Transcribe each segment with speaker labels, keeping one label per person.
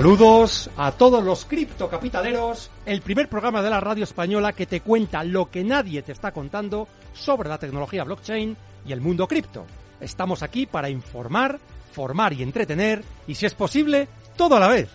Speaker 1: Saludos a todos los criptocapitaleros, el primer programa de la radio española que te cuenta lo que nadie te está contando sobre la tecnología blockchain y el mundo cripto. Estamos aquí para informar, formar y entretener, y si es posible, todo a la vez.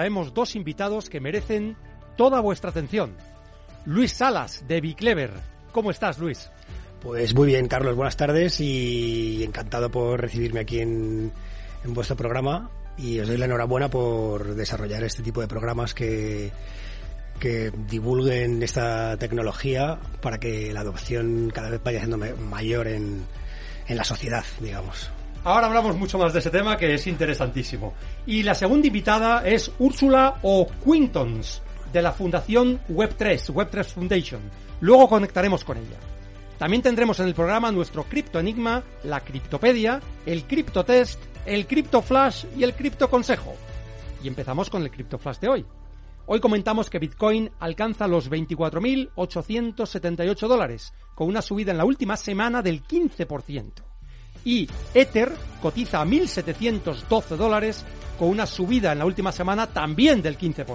Speaker 1: Traemos dos invitados que merecen toda vuestra atención. Luis Salas, de Biclever. ¿Cómo estás, Luis?
Speaker 2: Pues muy bien, Carlos, buenas tardes y encantado por recibirme aquí en, en vuestro programa y os doy la enhorabuena por desarrollar este tipo de programas que, divulguen esta tecnología para que la adopción cada vez vaya siendo ma- mayor en la sociedad, digamos.
Speaker 1: Ahora hablamos mucho más de ese tema que es interesantísimo. Y la segunda invitada es Úrsula O. Quintons, de la Fundación Web3, Web3 Foundation. Luego conectaremos con ella. También tendremos en el programa nuestro Cripto Enigma, la Criptopedia, el Cripto Test, el Cripto Flash y el Cripto Consejo. Y empezamos con el Cripto Flash de hoy. Hoy comentamos que Bitcoin alcanza los 24.878 dólares, con una subida en la última semana del 15% y Ether cotiza a 1.712 dólares con una subida en la última semana también del 15%.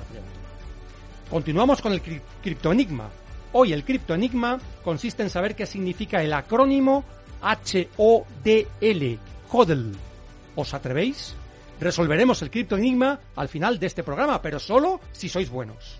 Speaker 1: Continuamos con el cri- criptoenigma. Hoy el criptoenigma consiste en saber qué significa el acrónimo HODL, HODL. ¿Os atrevéis? Resolveremos el criptoenigma al final de este programa, pero solo si sois buenos.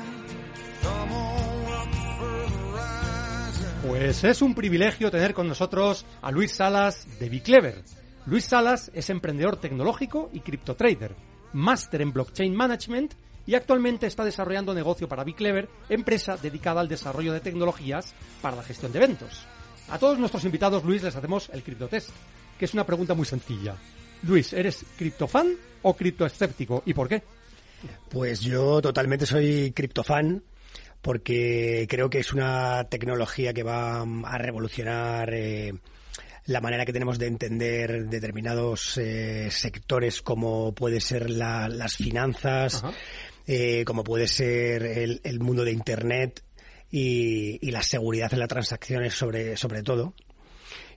Speaker 1: Pues es un privilegio tener con nosotros a Luis Salas de Biclever. Luis Salas es emprendedor tecnológico y criptotrader, máster en blockchain management y actualmente está desarrollando negocio para Biclever, empresa dedicada al desarrollo de tecnologías para la gestión de eventos. A todos nuestros invitados, Luis, les hacemos el criptotest, que es una pregunta muy sencilla. Luis, ¿eres criptofan o criptoescéptico y por qué?
Speaker 2: Pues yo totalmente soy criptofan porque creo que es una tecnología que va mm, a revolucionar eh, la manera que tenemos de entender determinados eh, sectores como puede ser la- las finanzas, eh, como puede ser el, el mundo de Internet y, y la seguridad en las transacciones sobre, sobre todo.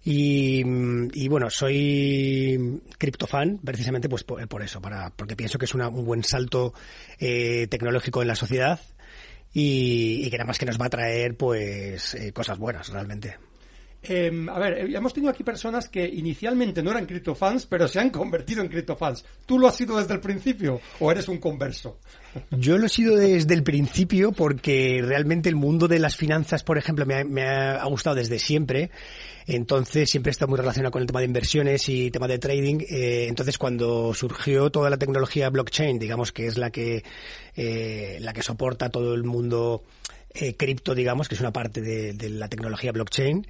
Speaker 2: Y, mm, y bueno, soy criptofan precisamente pues por, por eso, para, porque pienso que es una- un buen salto eh, tecnológico en la sociedad y, y que nada más que nos va a traer pues eh, cosas buenas realmente.
Speaker 1: Eh, a ver, eh, hemos tenido aquí personas que inicialmente no eran criptofans, pero se han convertido en criptofans. ¿Tú lo has sido desde el principio o eres un converso?
Speaker 2: Yo lo he sido desde el principio porque realmente el mundo de las finanzas, por ejemplo, me ha, gustado desde siempre. Entonces siempre estado muy relacionado con el tema de inversiones y tema de trading. Eh, entonces cuando surgió toda la tecnología blockchain, digamos que es la que eh, la que soporta todo el mundo cripto, digamos, que es una parte de la tecnología blockchain,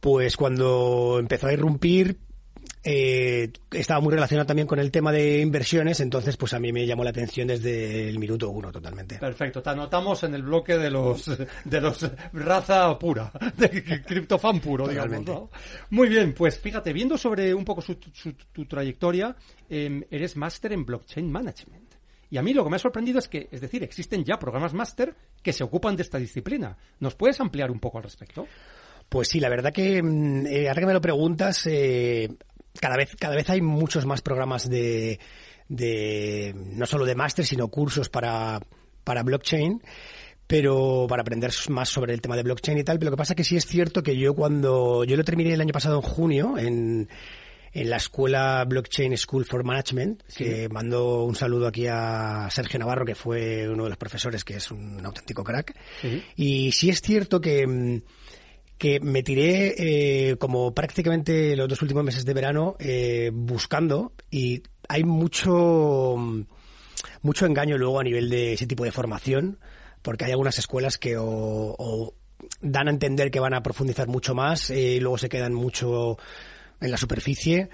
Speaker 2: pues cuando empezó a irrumpir eh, estaba muy relacionado también con el tema de inversiones, entonces pues a mí me llamó la atención desde el minuto uno totalmente.
Speaker 1: Perfecto, te anotamos en el bloque de los de los raza pura, de criptofan puro, digamos. Muy bien, pues fíjate, viendo sobre un poco su- su- tu trayectoria, eh, eres máster en blockchain management. Y a mí lo que me ha sorprendido es que, es decir, existen ya programas máster que se ocupan de esta disciplina. ¿Nos puedes ampliar un poco al respecto?
Speaker 2: Pues sí, la verdad que mm, eh, ahora que me lo preguntas, eh, cada vez cada vez hay muchos más programas de, de no solo de máster, sino cursos para, para blockchain pero para aprender más sobre el tema de blockchain y tal. Pero lo que pasa es que sí es cierto que yo cuando yo lo terminé el año pasado en junio en, en la escuela Blockchain School for Management, que mando un saludo aquí a Sergio Navarro, que fue uno de los profesores, que es un auténtico crack. Y sí es cierto que, mm, que me tiré eh, como prácticamente los dos últimos meses de verano eh, buscando y hay mucho, mucho engaño luego a nivel de ese tipo de formación, porque hay algunas escuelas que o, o dan a entender que van a profundizar mucho más eh, y luego se quedan mucho en la superficie.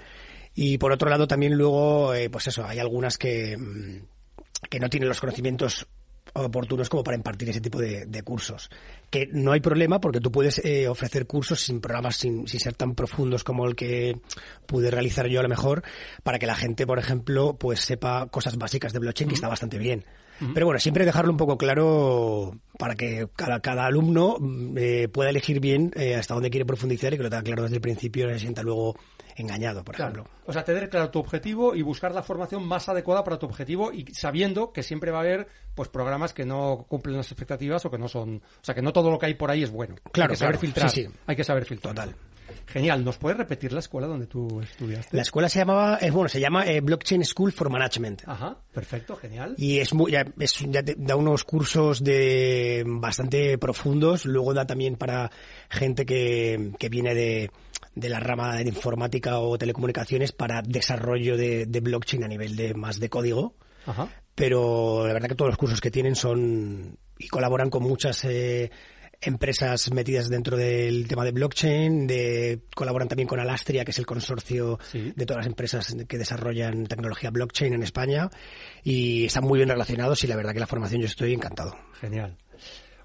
Speaker 2: Y por otro lado también luego, eh, pues eso, hay algunas que, mm, que no tienen los conocimientos oportunos como para impartir ese tipo de, de cursos. Que no hay problema porque tú puedes eh, ofrecer cursos sin programas, sin, sin ser tan profundos como el que pude realizar yo a lo mejor, para que la gente, por ejemplo, pues sepa cosas básicas de blockchain, que está bastante bien. Pero bueno, siempre dejarlo un poco claro para que cada, cada alumno mm, eh, pueda elegir bien eh, hasta dónde quiere profundizar y que lo tenga claro desde el principio y se sienta luego engañado, por
Speaker 1: Claro.
Speaker 2: ejemplo.
Speaker 1: O sea, tener claro tu objetivo y buscar la formación más adecuada para tu objetivo y sabiendo que siempre va a haber pues programas que no cumplen las expectativas o que no son, o sea, que no todo lo que hay por ahí es bueno.
Speaker 2: Claro,
Speaker 1: hay que saber
Speaker 2: claro.
Speaker 1: filtrar.
Speaker 2: Sí, sí.
Speaker 1: Hay que saber filtrar.
Speaker 2: Total.
Speaker 1: Genial. ¿Nos puedes repetir la escuela donde tú estudiaste?
Speaker 2: La escuela se llamaba, eh, bueno, se llama eh, Blockchain School for Management.
Speaker 1: Ajá, perfecto, genial.
Speaker 2: Y es muy, ya, es- ya te- da unos cursos de bastante profundos. Luego da también para gente que, que viene de, de la rama de informática o telecomunicaciones para desarrollo de, de blockchain a nivel de más de código.
Speaker 1: Ajá.
Speaker 2: Pero la verdad que todos los cursos que tienen son y colaboran con muchas eh, empresas metidas dentro del tema de blockchain, de, colaboran también con Alastria, que es el consorcio
Speaker 1: Sí.
Speaker 2: de todas las empresas que desarrollan tecnología blockchain en España y están muy bien relacionados y la verdad que la formación yo estoy encantado.
Speaker 1: Genial.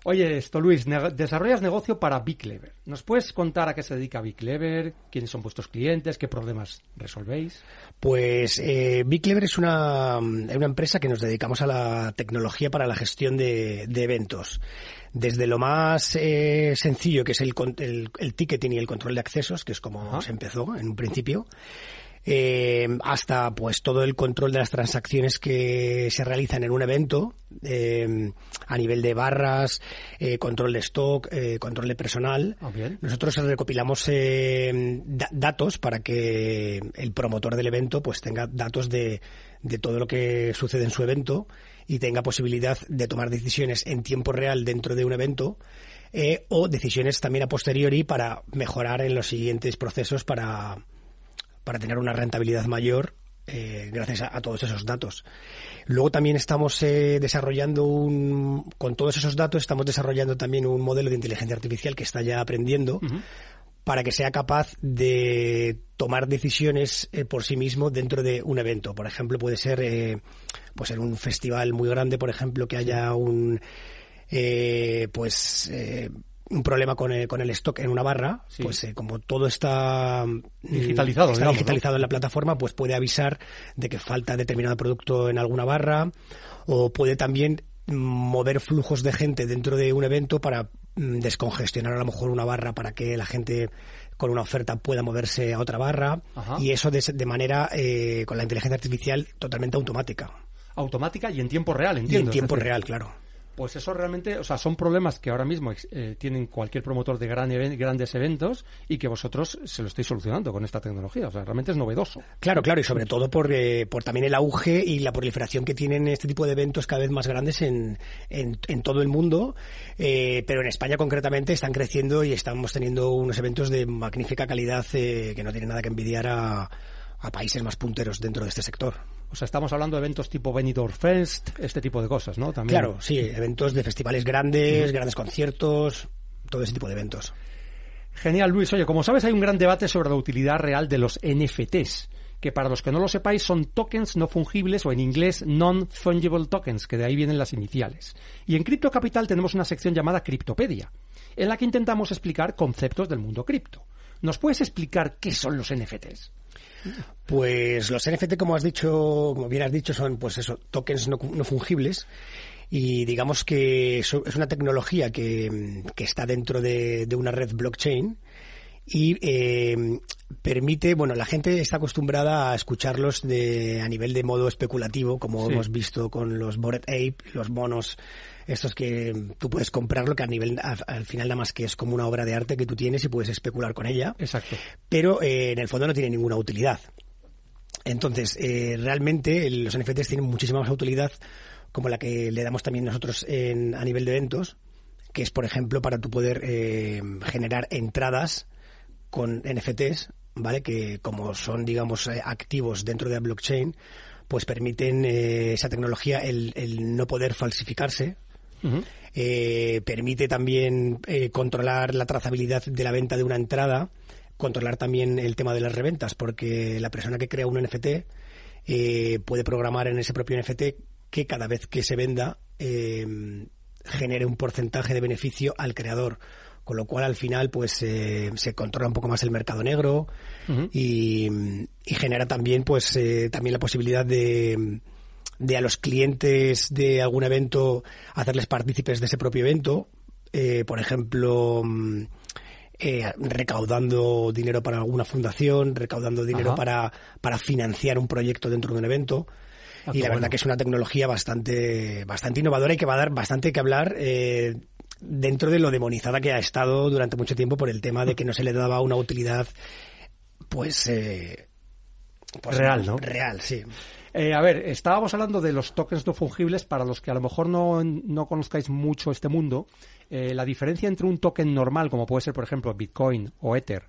Speaker 1: Oye, esto Luis, desarrollas negocio para Big Clever. ¿Nos puedes contar a qué se dedica Big Clever? ¿Quiénes son vuestros clientes? ¿Qué problemas resolvéis?
Speaker 2: Pues eh, Big Clever es una, una empresa que nos dedicamos a la tecnología para la gestión de, de eventos. Desde lo más eh, sencillo, que es el, el, el ticketing y el control de accesos, que es como
Speaker 1: Ajá.
Speaker 2: se empezó en un principio, eh, hasta pues todo el control de las transacciones que se realizan en un evento eh, a nivel de barras, eh, control de stock, eh, control de personal.
Speaker 1: Ah.
Speaker 2: Nosotros recopilamos eh, da- datos para que el promotor del evento pues tenga datos de, de todo lo que sucede en su evento y tenga posibilidad de tomar decisiones en tiempo real dentro de un evento eh, o decisiones también a posteriori para mejorar en los siguientes procesos para, para tener una rentabilidad mayor eh, gracias a, a todos esos datos. Luego también estamos eh, desarrollando un, con todos esos datos estamos desarrollando también un modelo de inteligencia artificial que está ya aprendiendo para que sea capaz de tomar decisiones eh, por sí mismo dentro de un evento. Por ejemplo, puede ser eh, pues en un festival muy grande, por ejemplo, que haya un eh, pues un problema con el, con el stock en una barra,
Speaker 1: Sí.
Speaker 2: pues eh, como todo está mm,
Speaker 1: Digitalizado,
Speaker 2: está
Speaker 1: digamos,
Speaker 2: digitalizado en la plataforma, pues puede avisar de que falta determinado producto en alguna barra o puede también mm, mover flujos de gente dentro de un evento para mm, descongestionar a lo mejor una barra para que la gente con una oferta pueda moverse a otra barra
Speaker 1: Ajá.
Speaker 2: y eso de, de manera eh, con la inteligencia artificial totalmente automática
Speaker 1: Automática y en tiempo real,
Speaker 2: y
Speaker 1: entiendo.
Speaker 2: en
Speaker 1: es
Speaker 2: tiempo real, claro.
Speaker 1: Pues eso realmente, o sea, son problemas que ahora mismo eh, tienen cualquier promotor de gran grandes eventos y que vosotros se lo estáis solucionando con esta tecnología. O sea, realmente es novedoso.
Speaker 2: Claro, claro, y sobre todo por, eh, por también el auge y la proliferación que tienen este tipo de eventos cada vez más grandes en, en, en todo el mundo, eh, pero en España concretamente están creciendo y estamos teniendo unos eventos de magnífica calidad eh, que no tienen nada que envidiar a, a países más punteros dentro de este sector.
Speaker 1: O sea, estamos hablando de eventos tipo Benidorm Fest, este tipo de cosas, ¿no? También.
Speaker 2: Claro, sí, eventos de festivales grandes, grandes conciertos, todo ese tipo de eventos.
Speaker 1: Genial, Luis. Oye, como sabes, hay un gran debate sobre la utilidad real de los NFTs, que para los que no lo sepáis son tokens no fungibles o en inglés non-fungible tokens, que de ahí vienen las iniciales. Y en Cripto Capital tenemos una sección llamada Criptopedia, en la que intentamos explicar conceptos del mundo cripto. ¿Nos puedes explicar qué son los NFTs?
Speaker 2: Pues los NFT, como has dicho, como bien has dicho, son pues eso, tokens no, no fungibles y digamos que es una tecnología que, que está dentro de, de una red blockchain y eh, permite, bueno, la gente está acostumbrada a escucharlos de, a nivel de modo especulativo, como
Speaker 1: Sí.
Speaker 2: hemos visto con los Bored Ape, los monos, estos que tú puedes comprarlo, que a nivel, a- al final nada más que es como una obra de arte que tú tienes y puedes especular con ella,
Speaker 1: Exacto.
Speaker 2: pero eh, en el fondo no tiene ninguna utilidad. Entonces, eh, realmente los NFTs tienen muchísima más utilidad como la que le damos también nosotros en- a nivel de eventos, que es, por ejemplo, para tú poder eh, generar entradas con NFTs, ¿vale? Que como son, digamos, activos dentro de la blockchain, pues permiten eh, esa tecnología el, el no poder falsificarse, Eh, permite también eh, controlar la trazabilidad de la venta de una entrada, controlar también el tema de las reventas, porque la persona que crea un NFT eh, puede programar en ese propio NFT que cada vez que se venda eh, genere un porcentaje de beneficio al creador. Con lo cual, al final, pues eh, se controla un poco más el mercado negro y, y genera también, pues, eh, también la posibilidad de, de a los clientes de algún evento hacerles partícipes de ese propio evento. Eh, por ejemplo, mm, eh, recaudando dinero para alguna fundación, recaudando dinero
Speaker 1: Ajá.
Speaker 2: para, para financiar un proyecto dentro de un evento.
Speaker 1: Ah,
Speaker 2: y la
Speaker 1: bueno.
Speaker 2: verdad que es una tecnología bastante, bastante innovadora y que va a dar bastante que hablar eh, dentro de lo demonizada que ha estado durante mucho tiempo por el tema de que no se le daba una utilidad, pues, eh, pues,
Speaker 1: Real, ¿no?
Speaker 2: Real, sí.
Speaker 1: Eh, a ver, estábamos hablando de los tokens no fungibles. Para los que a lo mejor no, no conozcáis mucho este mundo, eh, la diferencia entre un token normal, como puede ser, por ejemplo, Bitcoin o Ether,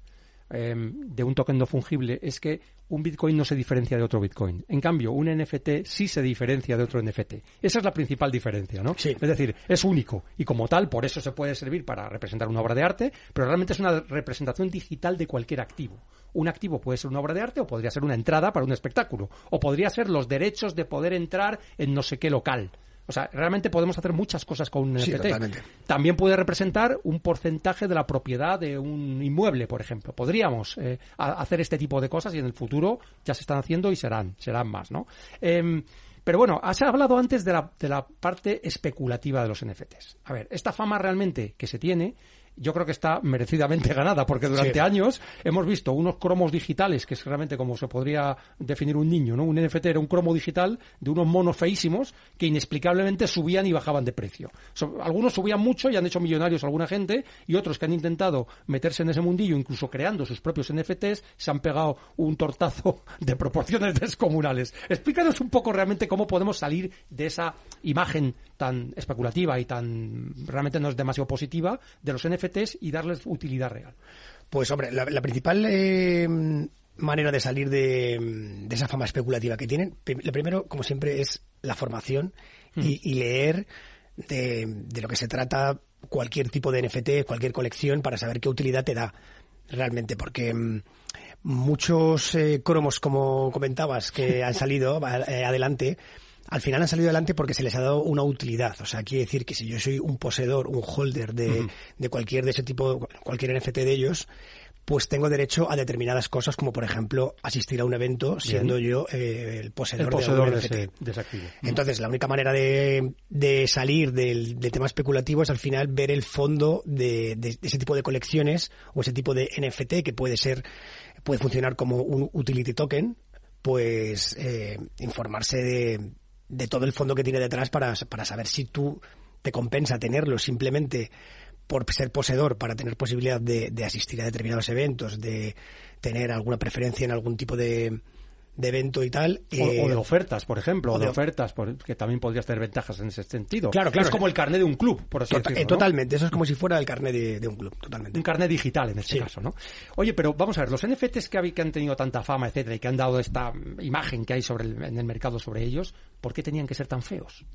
Speaker 1: eh, de un token no fungible, es que un Bitcoin no se diferencia de otro Bitcoin. En cambio, un NFT sí se diferencia de otro NFT. Esa es la principal diferencia, ¿no?
Speaker 2: Sí.
Speaker 1: Es decir, es único y como tal, por eso se puede servir para representar una obra de arte, pero realmente es una representación digital de cualquier activo. Un activo puede ser una obra de arte o podría ser una entrada para un espectáculo, o podría ser los derechos de poder entrar en no sé qué local. O sea, realmente podemos hacer muchas cosas con un
Speaker 2: Sí,
Speaker 1: NFT.
Speaker 2: totalmente.
Speaker 1: También puede representar un porcentaje de la propiedad de un inmueble, por ejemplo. Podríamos eh, hacer este tipo de cosas y en el futuro ya se están haciendo y serán, serán más, ¿no? Em, pero bueno, has hablado antes de la, de la parte especulativa de los NFTs. A ver, esta fama realmente que se tiene, yo creo que está merecidamente ganada, porque durante
Speaker 2: Sí.
Speaker 1: años hemos visto unos cromos digitales, que es realmente como se podría definir un niño, ¿no? Un NFT era un cromo digital de unos monos feísimos que inexplicablemente subían y bajaban de precio. So- algunos subían mucho y han hecho millonarios a alguna gente, y otros que han intentado meterse en ese mundillo, incluso creando sus propios NFTs, se han pegado un tortazo de proporciones descomunales. Explícanos un poco realmente cómo podemos salir de esa imagen tan especulativa y tan realmente no es demasiado positiva de los NFTs y darles utilidad real.
Speaker 2: Pues hombre, la, la principal eh, manera de salir de, de esa fama especulativa que tienen, lo primero, como siempre, es la formación y, y leer de, de lo que se trata cualquier tipo de NFT, cualquier colección, para saber qué utilidad te da realmente, porque mm, muchos eh, cromos, como comentabas, que han salido eh, adelante, al final han salido adelante porque se les ha dado una utilidad. O sea, quiere decir que si yo soy un poseedor, un holder de, de cualquier de ese tipo, cualquier NFT de ellos, pues tengo derecho a determinadas cosas, como por ejemplo asistir a un evento siendo yo eh, el poseedor,
Speaker 1: El poseedor
Speaker 2: de
Speaker 1: ese,
Speaker 2: NFT.
Speaker 1: de ese activo.
Speaker 2: Entonces, la única manera de, de salir del, del tema especulativo es al final ver el fondo de ese tipo de colecciones o ese tipo de NFT que puede ser, puede funcionar como un utility token, pues eh, informarse de, de todo el fondo que tiene detrás para, para saber si tú te compensa tenerlo simplemente por ser poseedor, para tener posibilidad de, de asistir a determinados eventos, de tener alguna preferencia en algún tipo de, de evento y tal.
Speaker 1: O,
Speaker 2: eh,
Speaker 1: o de ofertas, por ejemplo, o de,
Speaker 2: de-
Speaker 1: ofertas, por- que también podrías tener ventajas en ese sentido.
Speaker 2: Claro, claro.
Speaker 1: Es como el carnet de un club, por así
Speaker 2: Tota-
Speaker 1: decirlo.
Speaker 2: eh,
Speaker 1: ¿no?
Speaker 2: Totalmente, eso es como si fuera el carnet de, de un club, totalmente.
Speaker 1: Un carnet digital en este
Speaker 2: Sí.
Speaker 1: caso, ¿no? Oye, pero vamos a ver, los NFTs que, han tenido tanta fama, etcétera, y que han dado esta imagen que hay sobre el- en el mercado sobre ellos, ¿por qué tenían que ser tan feos?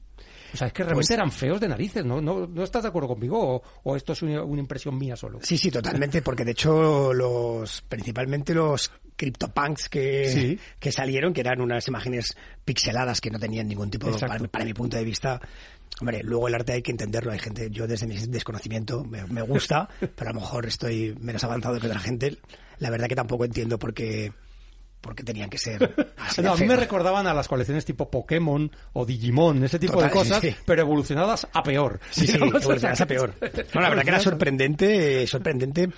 Speaker 1: O sea, es que realmente
Speaker 2: Pues-
Speaker 1: eran feos de narices, ¿no? ¿No, no estás de acuerdo conmigo? ¿O, o esto es una, una impresión mía solo?
Speaker 2: Sí, sí, totalmente, porque de hecho los, principalmente los CryptoPunks que,
Speaker 1: Sí.
Speaker 2: que salieron, que eran unas imágenes pixeladas que no tenían ningún tipo,
Speaker 1: Exacto.
Speaker 2: para, mi- para mi punto de vista, hombre, luego el arte hay que entenderlo, hay gente, yo desde mi desconocimiento me, me gusta, pero a lo mejor estoy menos avanzado que otra gente, la verdad que tampoco entiendo por qué, porque tenían que ser así de
Speaker 1: No, a mí me recordaban a las colecciones tipo Pokémon o Digimon, ese tipo
Speaker 2: Total,
Speaker 1: de cosas,
Speaker 2: sí,
Speaker 1: pero evolucionadas a peor.
Speaker 2: Sí, sí, evolucionadas a peor. No, la verdad que era sorprendente, sorprendente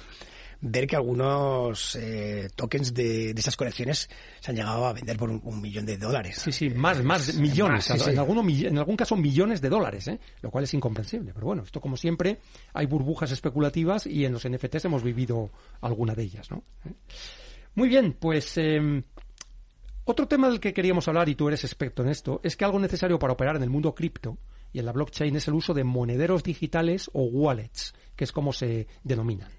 Speaker 2: ver que algunos eh, tokens de, de esas colecciones se han llegado a vender por un, un millón de dólares.
Speaker 1: Sí, sí, más, más millones,
Speaker 2: Más, sí, sí.
Speaker 1: En, alguno, en algún caso millones de dólares, ¿eh? lo cual es incomprensible. Pero bueno, esto como siempre, hay burbujas especulativas y en los NFTs hemos vivido alguna de ellas, ¿no? ¿Eh? Muy bien, pues eh, otro tema del que queríamos hablar, y tú eres experto en esto, es que algo necesario para operar en el mundo cripto y en la blockchain es el uso de monederos digitales o wallets, que es como se denominan.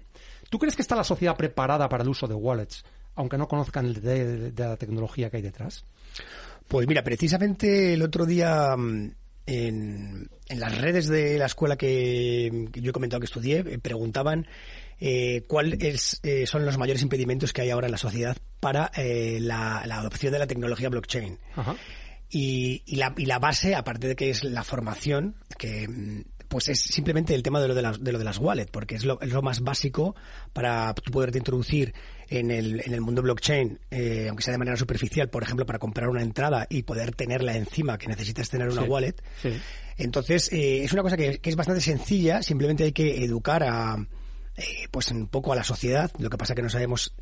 Speaker 1: ¿Tú crees que está la sociedad preparada para el uso de wallets, aunque no conozcan el de, de la tecnología que hay detrás?
Speaker 2: Pues mira, precisamente el otro día mm, en, en las redes de la escuela que, que yo he comentado que estudié, eh, preguntaban eh, cuáles eh, son los mayores impedimentos que hay ahora en la sociedad para la, la adopción de la tecnología blockchain.
Speaker 1: Ajá.
Speaker 2: Y, y la, y la base, aparte de que es la formación, que mm, pues es simplemente el tema de lo de las, de lo de las wallets, porque es lo, es lo más básico para tú poderte introducir en el, en el mundo blockchain, eh, aunque sea de manera superficial, por ejemplo, para comprar una entrada y poder tenerla encima, que necesitas tener una
Speaker 1: Sí.
Speaker 2: wallet.
Speaker 1: Sí.
Speaker 2: Entonces, eh, es una cosa que, que es bastante sencilla, simplemente hay que educar a, eh, pues un poco a la sociedad. Lo que pasa que no sabemos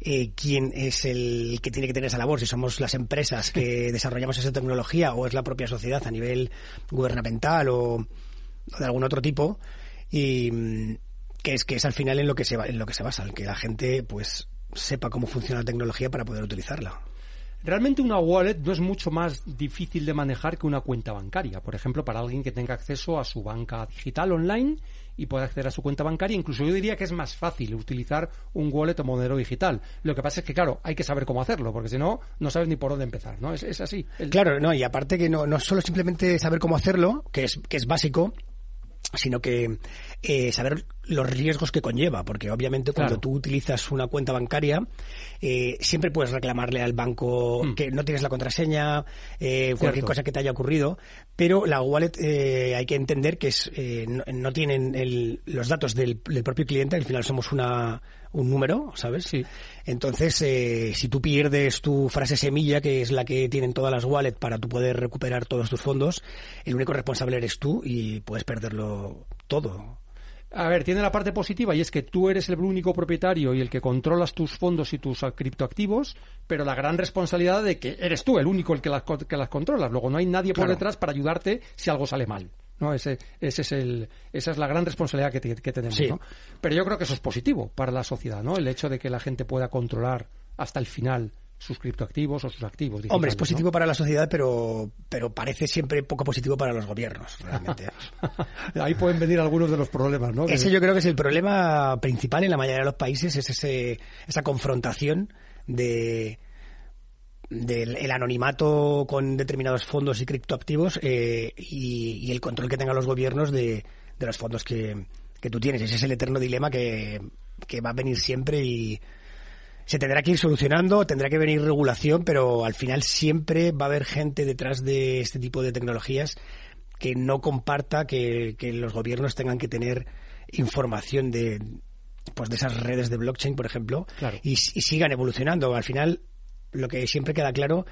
Speaker 2: eh, quién es el que tiene que tener esa labor, si somos las empresas que desarrollamos esa tecnología o es la propia sociedad a nivel gubernamental o, o de algún otro tipo. Y mm, que es que es al final en lo que se va, en lo que se basa, en que la gente pues sepa cómo funciona la tecnología para poder utilizarla.
Speaker 1: Realmente una wallet no es mucho más difícil de manejar que una cuenta bancaria. Por ejemplo, para alguien que tenga acceso a su banca digital online y pueda acceder a su cuenta bancaria, incluso yo diría que es más fácil utilizar un wallet o monedero digital. Lo que pasa es que, claro, hay que saber cómo hacerlo, porque si no, no sabes ni por dónde empezar, ¿no? Es, es así. El-
Speaker 2: Claro, no, y aparte que no, no solo simplemente saber cómo hacerlo, que es, que es básico, sino que eh, saber los riesgos que conlleva, porque obviamente cuando
Speaker 1: Claro.
Speaker 2: tú utilizas una cuenta bancaria, eh, siempre puedes reclamarle al banco
Speaker 1: Mm.
Speaker 2: que no tienes la contraseña, eh, cualquier cosa que te haya ocurrido, pero la wallet eh, hay que entender que es, eh, no, no tienen el- los datos del, del propio cliente, al final somos una, un número, ¿sabes?
Speaker 1: Sí.
Speaker 2: Entonces, eh, si tú pierdes tu frase semilla, que es la que tienen todas las wallets para tú poder recuperar todos tus fondos, el único responsable eres tú y puedes perderlo todo.
Speaker 1: A ver, tiene la parte positiva y es que tú eres el único propietario y el que controlas tus fondos y tus ah, criptoactivos, pero la gran responsabilidad de que eres tú el único el que las, que las controlas. Luego no hay nadie por
Speaker 2: Claro.
Speaker 1: detrás para ayudarte si algo sale mal. ¿no? Ese, ese es el, esa es la gran responsabilidad que, te- que tenemos.
Speaker 2: Sí.
Speaker 1: ¿no? Pero yo creo que eso es positivo para la sociedad, ¿no? El hecho de que la gente pueda controlar hasta el final sus criptoactivos o sus activos.
Speaker 2: Hombre, es positivo para la sociedad, pero, pero parece siempre poco positivo para los gobiernos, realmente.
Speaker 1: Ahí pueden venir algunos de los problemas, ¿no?
Speaker 2: Ese yo creo que es el problema principal en la mayoría de los países, es ese, esa confrontación de del el anonimato con determinados fondos y criptoactivos eh, y, y el control que tengan los gobiernos de, de los fondos que, que tú tienes. Ese es el eterno dilema que, que va a venir siempre y se tendrá que ir solucionando, tendrá que venir regulación, pero al final siempre va a haber gente detrás de este tipo de tecnologías que no comparta que, que los gobiernos tengan que tener información de pues de esas redes de blockchain, por ejemplo,
Speaker 1: Claro.
Speaker 2: y, y sigan evolucionando. Al final, lo que siempre queda claro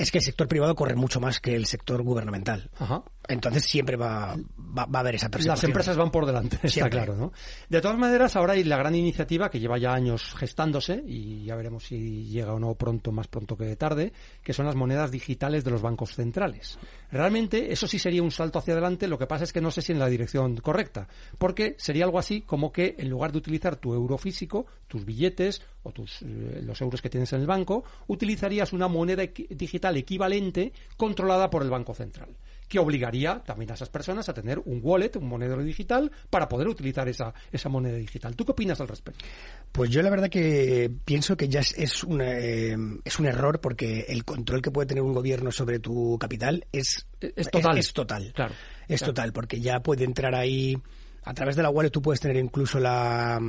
Speaker 2: es que el sector privado corre mucho más que el sector gubernamental.
Speaker 1: Ajá.
Speaker 2: Entonces siempre va, va, va a haber esa persecución.
Speaker 1: Las empresas van por delante, está claro, ¿no? De todas maneras, ahora hay la gran iniciativa que lleva ya años gestándose y ya veremos si llega o no pronto, más pronto que tarde, que son las monedas digitales de los bancos centrales. Realmente, eso sí sería un salto hacia adelante, lo que pasa es que no sé si en la dirección correcta, porque sería algo así como que en lugar de utilizar tu euro físico, tus billetes o tus, eh, los euros que tienes en el banco, utilizarías una moneda digital equivalente controlada por el Banco Central que obligaría también a esas personas a tener un wallet, un monedero digital, para poder utilizar esa, esa moneda digital. ¿Tú qué opinas al respecto?
Speaker 2: Pues yo la verdad que pienso que ya es, es, una, eh, es un error porque el control que puede tener un gobierno sobre tu capital es,
Speaker 1: Es total.
Speaker 2: Es, total.
Speaker 1: Claro.
Speaker 2: Es
Speaker 1: Claro.
Speaker 2: total, porque ya puede entrar ahí, a través de la wallet tú puedes tener incluso la...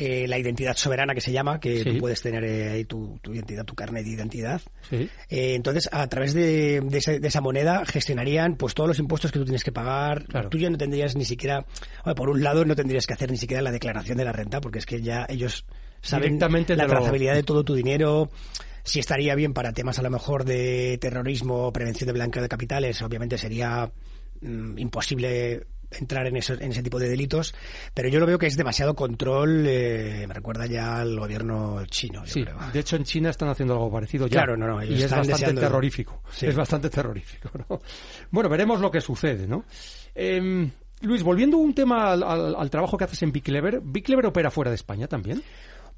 Speaker 2: eh, la identidad soberana que se llama, que
Speaker 1: Sí.
Speaker 2: tú puedes tener eh, ahí tu, tu identidad, tu carnet de identidad.
Speaker 1: Sí.
Speaker 2: Eh, entonces, a través de, de esa, de esa moneda gestionarían pues todos los impuestos que tú tienes que pagar.
Speaker 1: Claro.
Speaker 2: Tú ya no tendrías ni siquiera, bueno, por un lado, no tendrías que hacer ni siquiera la declaración de la renta, porque es que ya ellos saben
Speaker 1: Directamente
Speaker 2: la
Speaker 1: lo-
Speaker 2: trazabilidad de todo tu dinero. Si estaría bien para temas a lo mejor de terrorismo, prevención de blanqueo de capitales, obviamente sería mm, imposible entrar en, eso, en ese tipo de delitos, pero yo lo veo que es demasiado control, eh, me recuerda ya al gobierno chino, yo
Speaker 1: Sí,
Speaker 2: creo.
Speaker 1: de hecho en China están haciendo algo parecido ya.
Speaker 2: Claro, no, no,
Speaker 1: y es bastante
Speaker 2: deseando-
Speaker 1: terrorífico.
Speaker 2: Sí.
Speaker 1: Es bastante terrorífico, ¿no? Bueno, veremos lo que sucede, ¿no? Em, Luis, volviendo un tema al, al- al trabajo que haces en Big Clever, ¿Big Clever opera fuera de España también?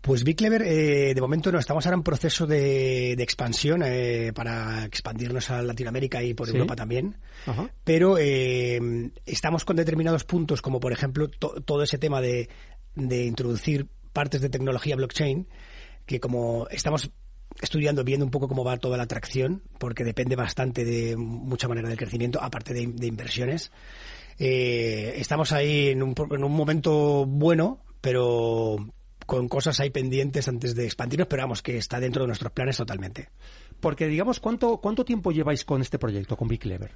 Speaker 2: Pues Big Clever, eh, de momento no, estamos ahora en proceso de, de expansión eh, para expandirnos a Latinoamérica y por
Speaker 1: Sí.
Speaker 2: Europa también.
Speaker 1: Ajá.
Speaker 2: Pero eh, estamos con determinados puntos, como por ejemplo to- todo ese tema de, de introducir partes de tecnología blockchain, que como estamos estudiando, viendo un poco cómo va toda la atracción, porque depende bastante de mucha manera del crecimiento, aparte de, de inversiones. Eh, estamos ahí en un, en un momento bueno, pero con cosas ahí pendientes antes de expandirnos, pero vamos, que está dentro de nuestros planes totalmente.
Speaker 1: Porque, digamos, ¿cuánto, ¿cuánto tiempo lleváis con este proyecto, con Big Clever?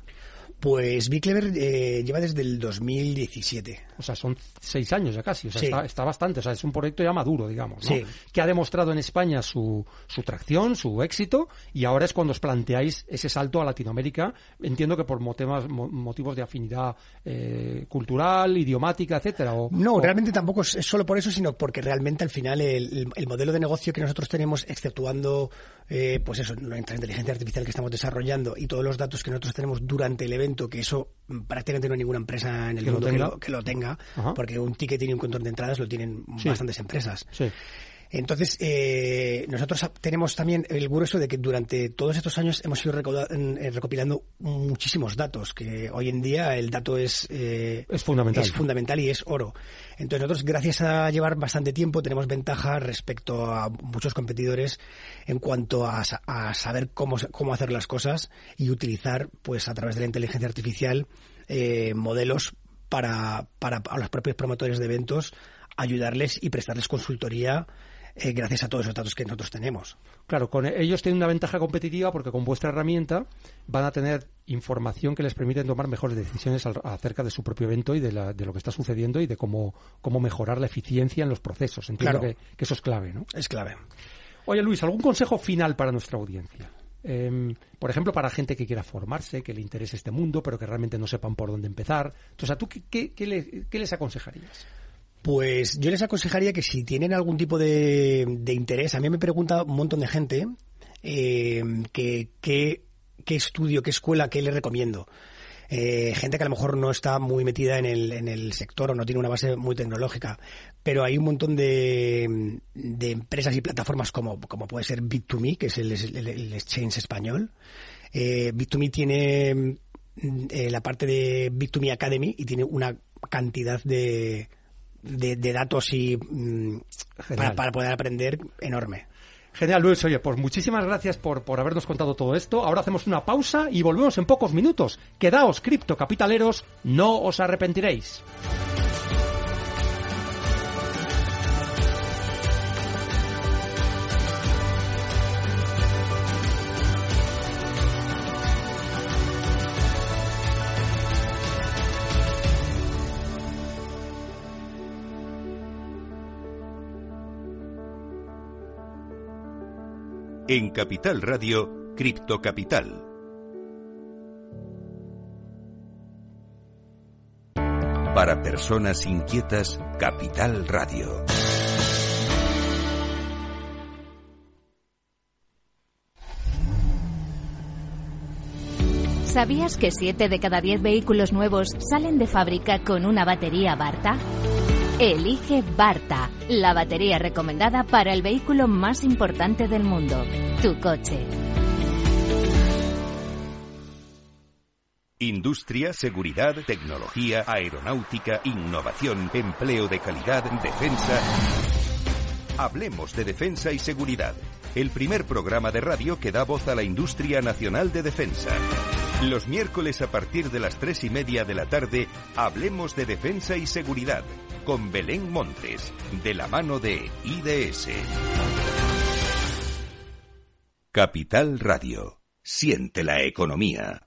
Speaker 2: Pues Big Clever eh, lleva desde el 2017.
Speaker 1: O sea, son seis años ya casi. O sea,
Speaker 2: Sí.
Speaker 1: está, está bastante. O sea, es un proyecto ya maduro, digamos. ¿no?
Speaker 2: Sí.
Speaker 1: Que ha demostrado en España su, su tracción, su éxito. Y ahora es cuando os planteáis ese salto a Latinoamérica. Entiendo que por motivos de afinidad eh, cultural, idiomática, etcétera. O,
Speaker 2: No,
Speaker 1: o-
Speaker 2: realmente tampoco es es solo por eso, sino porque realmente al final el modelo de negocio que nosotros tenemos, exceptuando eh, pues eso, nuestra inteligencia artificial que estamos desarrollando y todos los datos que nosotros tenemos durante el evento, que eso mm, prácticamente no hay ninguna empresa en el
Speaker 1: Que lo
Speaker 2: mundo que lo, que lo tenga,
Speaker 1: Ajá.
Speaker 2: porque un ticket y un control de entradas lo tienen
Speaker 1: Sí.
Speaker 2: bastantes empresas.
Speaker 1: Sí.
Speaker 2: Entonces, eh, nosotros tenemos también el grueso de que durante todos estos años hemos ido eh, recopilando muchísimos datos, que hoy en día el dato es, eh,
Speaker 1: Es fundamental.
Speaker 2: es fundamental y es oro. Entonces, nosotros, gracias a llevar bastante tiempo, tenemos ventaja respecto a muchos competidores en cuanto a, a saber cómo, cómo hacer las cosas y utilizar, pues, a través de la inteligencia artificial, eh, modelos para, para a los propios promotores de eventos ayudarles y prestarles consultoría eh, gracias a todos esos datos que nosotros tenemos.
Speaker 1: Claro, con ellos tienen una ventaja competitiva porque con vuestra herramienta van a tener información que les permite tomar mejores decisiones al- acerca de su propio evento y de, la- de lo que está sucediendo y de cómo, cómo mejorar la eficiencia en los procesos. Entiendo
Speaker 2: Claro.
Speaker 1: que, que eso es clave, ¿no?
Speaker 2: Es clave.
Speaker 1: Oye, Luis, ¿algún consejo final para nuestra audiencia? Em, por ejemplo, para gente que quiera formarse, que le interese este mundo, pero que realmente no sepan por dónde empezar. Entonces, ¿a tú qué, qué- qué le- qué les aconsejarías?
Speaker 2: Pues yo les aconsejaría que si tienen algún tipo de, interés, a mí me pregunta un montón de gente eh, qué estudio, qué escuela, qué les recomiendo. Eh, gente que a lo mejor no está muy metida en el, sector o no tiene una base muy tecnológica, pero hay un montón de, de empresas y plataformas como, como puede ser Bit2Me, que es el exchange español. Eh, Bit2Me tiene mm, eh, la parte de Bit2Me Academy y tiene una cantidad de, de, de datos y mm, para, para poder aprender enorme.
Speaker 1: Genial, Luis. Oye, pues muchísimas gracias por, por habernos contado todo esto. Ahora hacemos una pausa y volvemos en pocos minutos. Quedaos, criptocapitaleros, no os arrepentiréis.
Speaker 3: En Capital Radio, Cripto Capital. Para personas inquietas, Capital Radio.
Speaker 4: ¿Sabías que 7 de cada 10 vehículos nuevos salen de fábrica con una batería Barta? Elige Barta, la batería recomendada para el vehículo más importante del mundo, tu coche.
Speaker 3: Industria, seguridad, tecnología, aeronáutica, innovación, empleo de calidad, defensa. Hablemos de defensa y seguridad. El primer programa de radio que da voz a la industria nacional de defensa. Los miércoles a partir de las tres y media de la tarde, hablemos de defensa y seguridad. Con Belén Montes, de la mano de IDS. Capital Radio. Siente la economía.